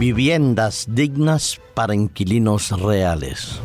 Viviendas dignas para inquilinos reales.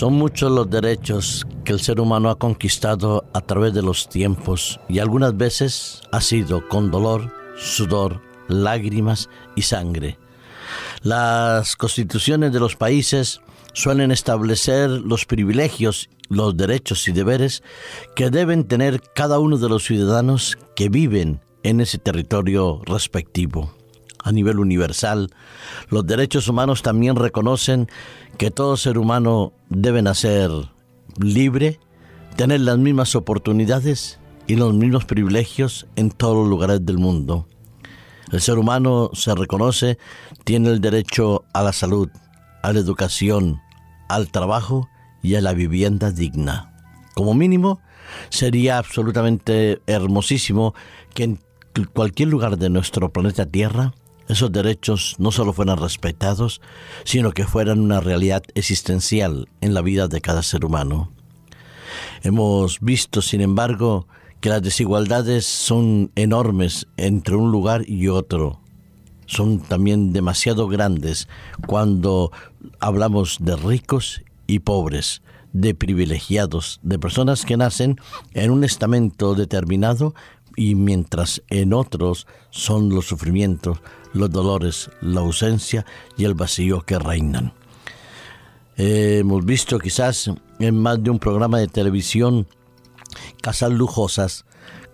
Son muchos los derechos que el ser humano ha conquistado a través de los tiempos y algunas veces ha sido con dolor, sudor, lágrimas y sangre. Las constituciones de los países suelen establecer los privilegios, los derechos y deberes que deben tener cada uno de los ciudadanos que viven en ese territorio respectivo a nivel universal, los derechos humanos también reconocen que todo ser humano debe nacer libre, tener las mismas oportunidades y los mismos privilegios en todos los lugares del mundo. El ser humano se reconoce, tiene el derecho a la salud, a la educación, al trabajo y a la vivienda digna. Como mínimo, sería absolutamente hermosísimo que en cualquier lugar de nuestro planeta Tierra esos derechos no solo fueran respetados, sino que fueran una realidad existencial en la vida de cada ser humano. Hemos visto, sin embargo, que las desigualdades son enormes entre un lugar y otro. Son también demasiado grandes cuando hablamos de ricos y pobres, de privilegiados, de personas que nacen en un estamento determinado y mientras en otros son los sufrimientos, los dolores, la ausencia y el vacío que reinan. hemos visto quizás en más de un programa de televisión casas lujosas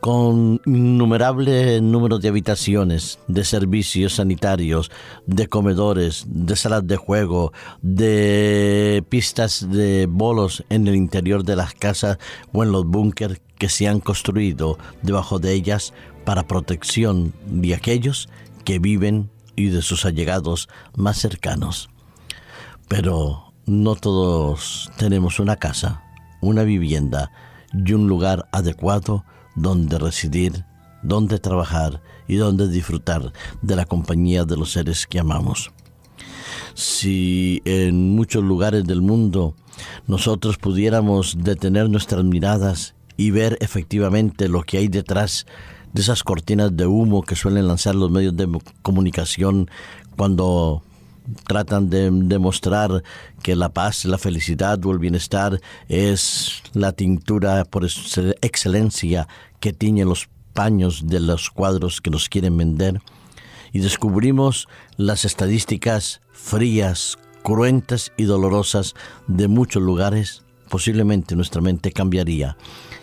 con innumerables números de habitaciones, de servicios sanitarios, de comedores, de salas de juego, de pistas de bolos en el interior de las casas o en los búnkers que se han construido debajo de ellas para protección de aquellos que viven y de sus allegados más cercanos. Pero no todos tenemos una casa, una vivienda y un lugar adecuado donde residir, donde trabajar y donde disfrutar de la compañía de los seres que amamos. Si en muchos lugares del mundo nosotros pudiéramos detener nuestras miradas y ver efectivamente lo que hay detrás de esas cortinas de humo que suelen lanzar los medios de comunicación cuando tratan de demostrar que la paz, la felicidad o el bienestar es la tintura por excelencia que tiñe los paños de los cuadros que nos quieren vender. Y descubrimos las estadísticas frías, cruentas y dolorosas de muchos lugares, posiblemente nuestra mente cambiaría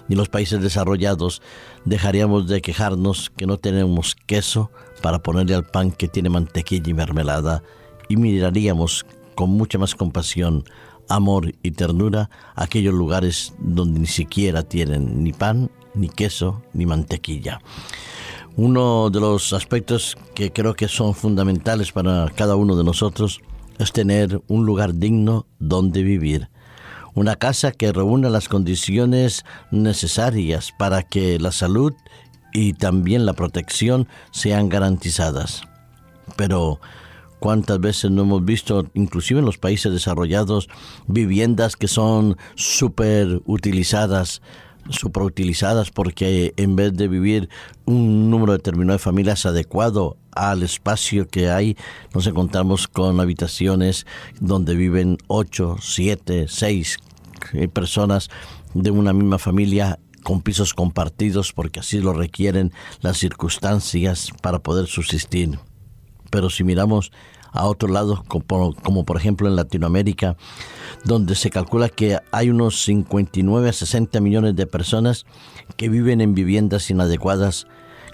y los países desarrollados dejaríamos de quejarnos que no tenemos queso para ponerle al pan que tiene mantequilla y mermelada y miraríamos con mucha más compasión, amor y ternura aquellos lugares donde ni siquiera tienen ni pan, ni queso, ni mantequilla. Uno de los aspectos que creo que son fundamentales para cada uno de nosotros es tener un lugar digno donde vivir una casa que reúna las condiciones necesarias para que la salud y también la protección sean garantizadas. Pero cuántas veces no hemos visto, inclusive en los países desarrollados, viviendas que son súper utilizadas, utilizadas porque en vez de vivir un número determinado de familias adecuado al espacio que hay, nos encontramos con habitaciones donde viven 8, 7, 6 personas de una misma familia con pisos compartidos porque así lo requieren las circunstancias para poder subsistir. Pero si miramos a otro lado, como, como, por ejemplo en Latinoamérica, donde se calcula que hay unos 59 a 60 millones de personas que viven en viviendas inadecuadas,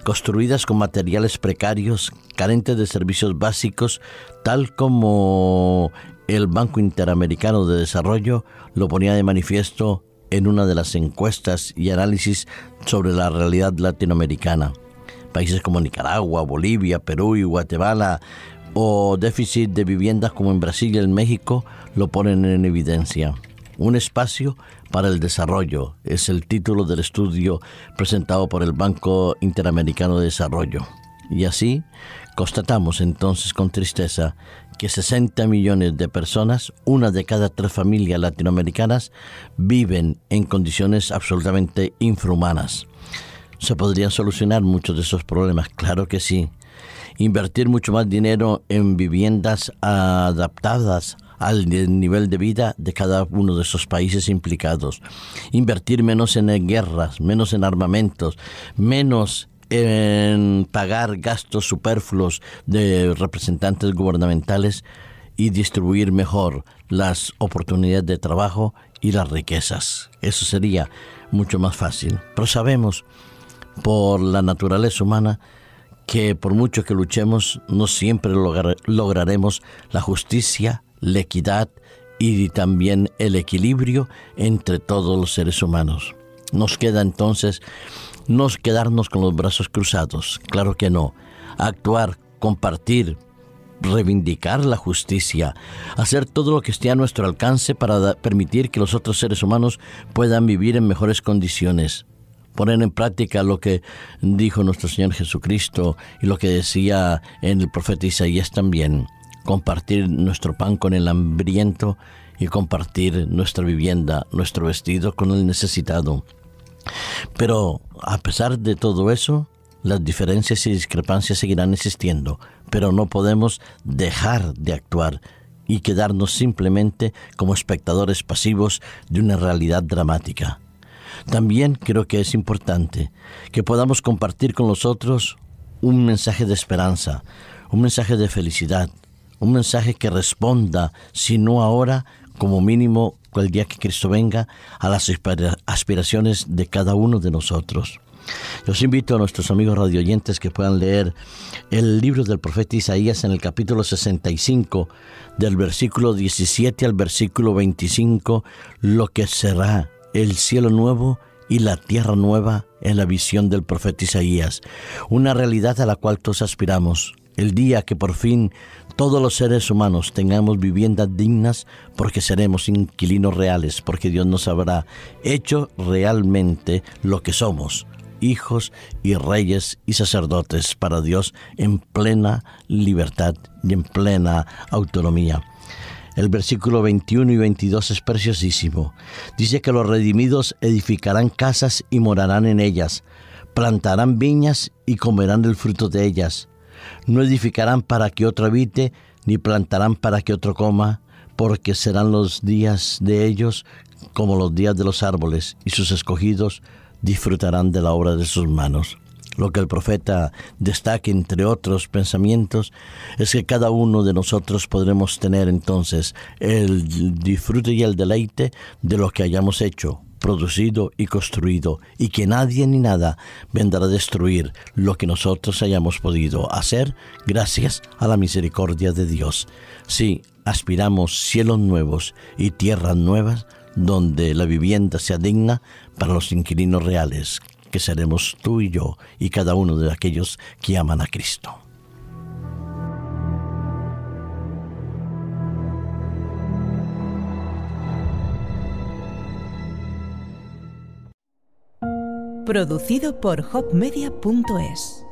construidas con materiales precarios, carentes de servicios básicos, tal como el Banco Interamericano de Desarrollo lo ponía de manifiesto en una de las encuestas y análisis sobre la realidad latinoamericana. Países como Nicaragua, Bolivia, Perú y Guatemala o déficit de viviendas como en Brasil y en México lo ponen en evidencia. Un espacio para el desarrollo es el título del estudio presentado por el Banco Interamericano de Desarrollo. Y así constatamos entonces con tristeza que 60 millones de personas, una de cada tres familias latinoamericanas, viven en condiciones absolutamente infrahumanas. ¿Se podrían solucionar muchos de esos problemas? Claro que sí. Invertir mucho más dinero en viviendas adaptadas al nivel de vida de cada uno de esos países implicados. Invertir menos en guerras, menos en armamentos, menos en pagar gastos superfluos de representantes gubernamentales y distribuir mejor las oportunidades de trabajo y las riquezas. Eso sería mucho más fácil. Pero sabemos por la naturaleza humana que por mucho que luchemos no siempre lograremos la justicia, la equidad y también el equilibrio entre todos los seres humanos. Nos queda entonces no quedarnos con los brazos cruzados, claro que no. Actuar, compartir, reivindicar la justicia, hacer todo lo que esté a nuestro alcance para permitir que los otros seres humanos puedan vivir en mejores condiciones. Poner en práctica lo que dijo nuestro Señor Jesucristo y lo que decía en el profeta Isaías también. Compartir nuestro pan con el hambriento y compartir nuestra vivienda, nuestro vestido con el necesitado. Pero a pesar de todo eso, las diferencias y discrepancias seguirán existiendo, pero no podemos dejar de actuar y quedarnos simplemente como espectadores pasivos de una realidad dramática. También creo que es importante que podamos compartir con los otros un mensaje de esperanza, un mensaje de felicidad, un mensaje que responda, si no ahora, como mínimo el día que Cristo venga, a las aspiraciones de cada uno de nosotros. Los invito a nuestros amigos radioyentes que puedan leer el libro del profeta Isaías en el capítulo 65, del versículo 17 al versículo 25, lo que será el cielo nuevo y la tierra nueva en la visión del profeta Isaías, una realidad a la cual todos aspiramos, el día que por fin todos los seres humanos tengamos viviendas dignas porque seremos inquilinos reales, porque Dios nos habrá hecho realmente lo que somos, hijos y reyes y sacerdotes para Dios en plena libertad y en plena autonomía. El versículo 21 y 22 es preciosísimo. Dice que los redimidos edificarán casas y morarán en ellas, plantarán viñas y comerán el fruto de ellas no edificarán para que otro habite, ni plantarán para que otro coma, porque serán los días de ellos como los días de los árboles, y sus escogidos disfrutarán de la obra de sus manos. Lo que el profeta destaca, entre otros pensamientos, es que cada uno de nosotros podremos tener entonces el disfrute y el deleite de lo que hayamos hecho, producido y construido, y que nadie ni nada vendrá a destruir lo que nosotros hayamos podido hacer gracias a la misericordia de Dios. Si aspiramos cielos nuevos y tierras nuevas, donde la vivienda sea digna para los inquilinos reales, que seremos tú y yo y cada uno de aquellos que aman a Cristo. Producido por hopmedia.es